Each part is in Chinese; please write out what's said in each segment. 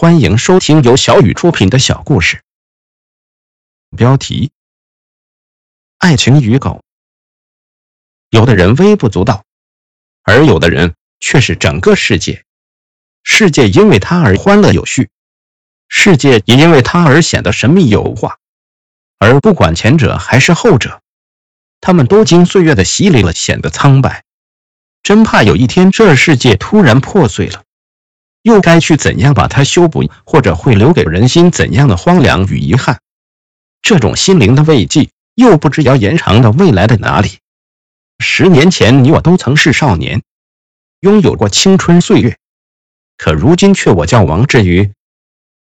欢迎收听由小雨出品的小故事。标题：爱情与狗。有的人微不足道，而有的人却是整个世界。世界因为他而欢乐有序，世界也因为他而显得神秘有化。而不管前者还是后者，他们都经岁月的洗礼了，显得苍白。真怕有一天这世界突然破碎了。又该去怎样把它修补，或者会留给人心怎样的荒凉与遗憾？这种心灵的慰藉，又不知要延长到未来的哪里。十年前，你我都曾是少年，拥有过青春岁月，可如今却我叫王志宇，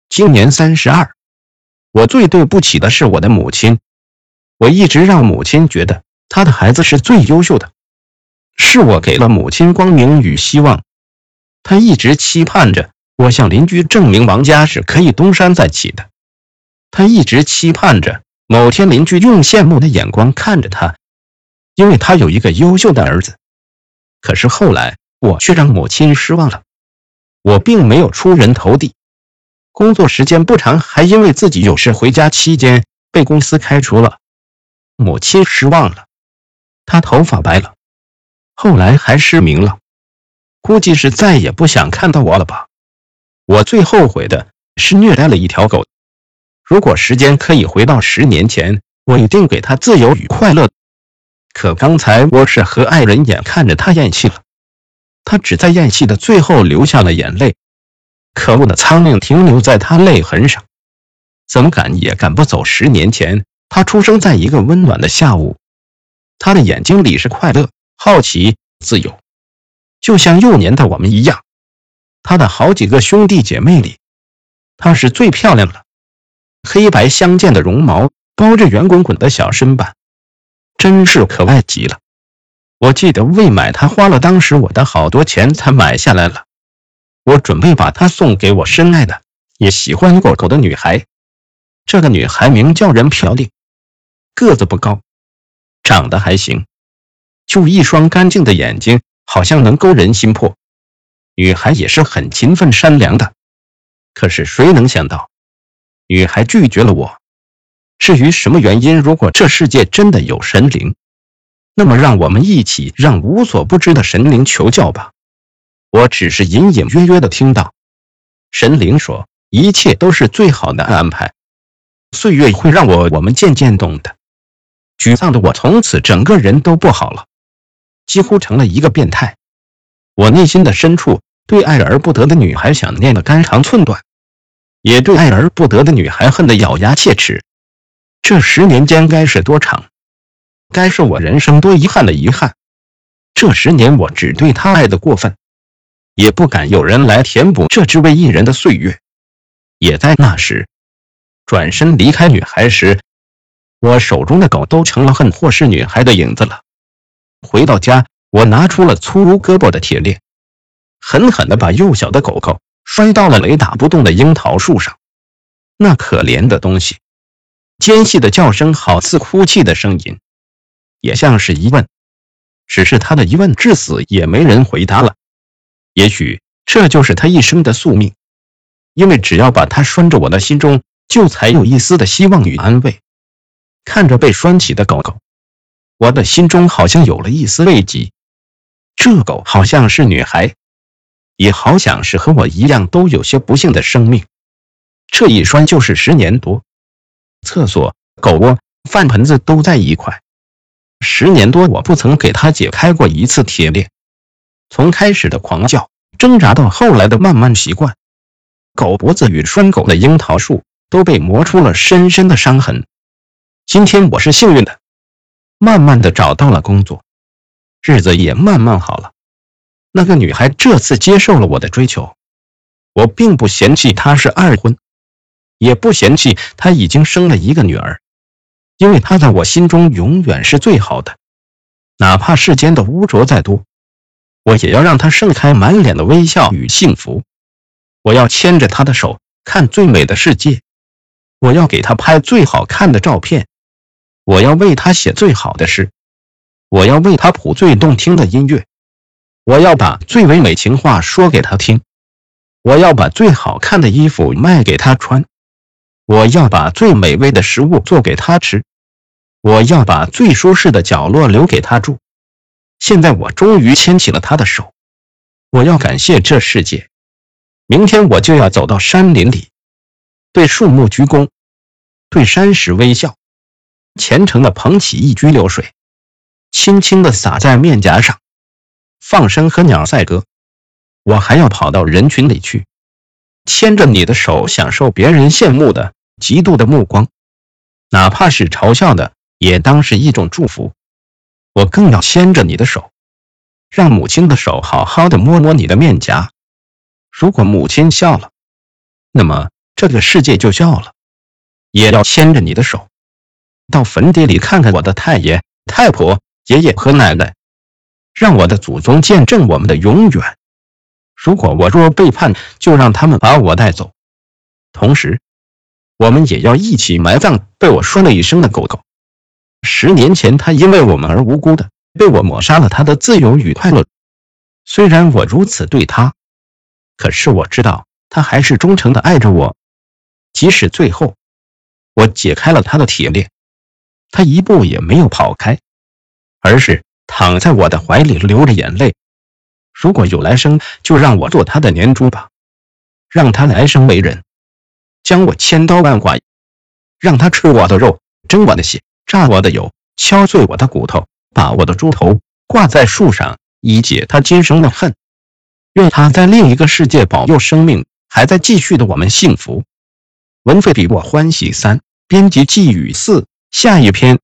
今年三十二。我最对不起的是我的母亲，我一直让母亲觉得她的孩子是最优秀的，是我给了母亲光明与希望。他一直期盼着我向邻居证明王家是可以东山再起的。他一直期盼着某天邻居用羡慕的眼光看着他，因为他有一个优秀的儿子。可是后来我却让母亲失望了。我并没有出人头地，工作时间不长，还因为自己有事回家期间被公司开除了。母亲失望了，她头发白了，后来还失明了。估计是再也不想看到我了吧。我最后悔的是虐待了一条狗。如果时间可以回到十年前，我一定给它自由与快乐。可刚才我是和爱人眼看着它咽气了，它只在咽气的最后流下了眼泪。可恶的苍蝇停留在他泪痕上，怎么赶也赶不走。十年前，他出生在一个温暖的下午，他的眼睛里是快乐、好奇、自由。就像幼年的我们一样，他的好几个兄弟姐妹里，她是最漂亮的，黑白相间的绒毛包着圆滚滚的小身板，真是可爱极了。我记得为买它花了当时我的好多钱才买下来了。我准备把它送给我深爱的也喜欢狗狗的女孩。这个女孩名叫任朴丽，个子不高，长得还行，就一双干净的眼睛。好像能勾人心魄，女孩也是很勤奋善良的。可是谁能想到，女孩拒绝了我。至于什么原因，如果这世界真的有神灵，那么让我们一起让无所不知的神灵求教吧。我只是隐隐约约的听到，神灵说一切都是最好的安排，岁月会让我我们渐渐懂得。沮丧的我从此整个人都不好了。几乎成了一个变态。我内心的深处对爱而不得的女孩想念的肝肠寸断，也对爱而不得的女孩恨得咬牙切齿。这十年间该是多长？该是我人生多遗憾的遗憾。这十年我只对她爱的过分，也不敢有人来填补这只为一人的岁月。也在那时，转身离开女孩时，我手中的狗都成了恨或是女孩的影子了。回到家，我拿出了粗如胳膊的铁链，狠狠地把幼小的狗狗摔到了雷打不动的樱桃树上。那可怜的东西，尖细的叫声好似哭泣的声音，也像是疑问。只是他的疑问至死也没人回答了。也许这就是他一生的宿命，因为只要把它拴着，我的心中就才有一丝的希望与安慰。看着被拴起的狗狗。我的心中好像有了一丝慰藉，这狗好像是女孩，也好像是和我一样都有些不幸的生命。这一拴就是十年多，厕所、狗窝、饭盆子都在一块。十年多，我不曾给它解开过一次铁链。从开始的狂叫、挣扎到后来的慢慢习惯，狗脖子与拴狗的樱桃树都被磨出了深深的伤痕。今天我是幸运的。慢慢的找到了工作，日子也慢慢好了。那个女孩这次接受了我的追求，我并不嫌弃她是二婚，也不嫌弃她已经生了一个女儿，因为她在我心中永远是最好的。哪怕世间的污浊再多，我也要让她盛开满脸的微笑与幸福。我要牵着她的手看最美的世界，我要给她拍最好看的照片。我要为他写最好的诗，我要为他谱最动听的音乐，我要把最唯美情话说给他听。我要把最好看的衣服卖给他穿，我要把最美味的食物做给他吃，我要把最舒适的角落留给他住。现在我终于牵起了他的手，我要感谢这世界。明天我就要走到山林里，对树木鞠躬，对山石微笑，虔诚的捧起一掬流水，轻轻的洒在面颊上，放声和鸟赛歌。我还要跑到人群里去，牵着你的手，享受别人羡慕的、嫉妒的目光，哪怕是嘲笑的，也当是一种祝福。我更要牵着你的手，让母亲的手好好的摸摸你的面颊。如果母亲笑了，那么这个世界就笑了。也要牵着你的手，到坟地里看看我的太爷、太婆、爷爷和奶奶，让我的祖宗见证我们的永远。如果我若背叛，就让他们把我带走。同时，我们也要一起埋葬被我说了一声的狗狗。十年前，他因为我们而无辜的被我抹杀了他的自由与快乐。虽然我如此对他，可是我知道他还是忠诚的爱着我。即使最后我解开了他的铁链，他一步也没有跑开，而是躺在我的怀里流着眼泪。如果有来生，就让我做他的年猪吧，让他来生为人，将我千刀万剐，让他吃我的肉，蒸我的血，榨我的油，敲碎我的骨头，把我的猪头挂在树上，以解他今生的恨。愿他在另一个世界保佑生命还在继续的我们幸福。文费比我欢喜三，编辑寄语四，下一篇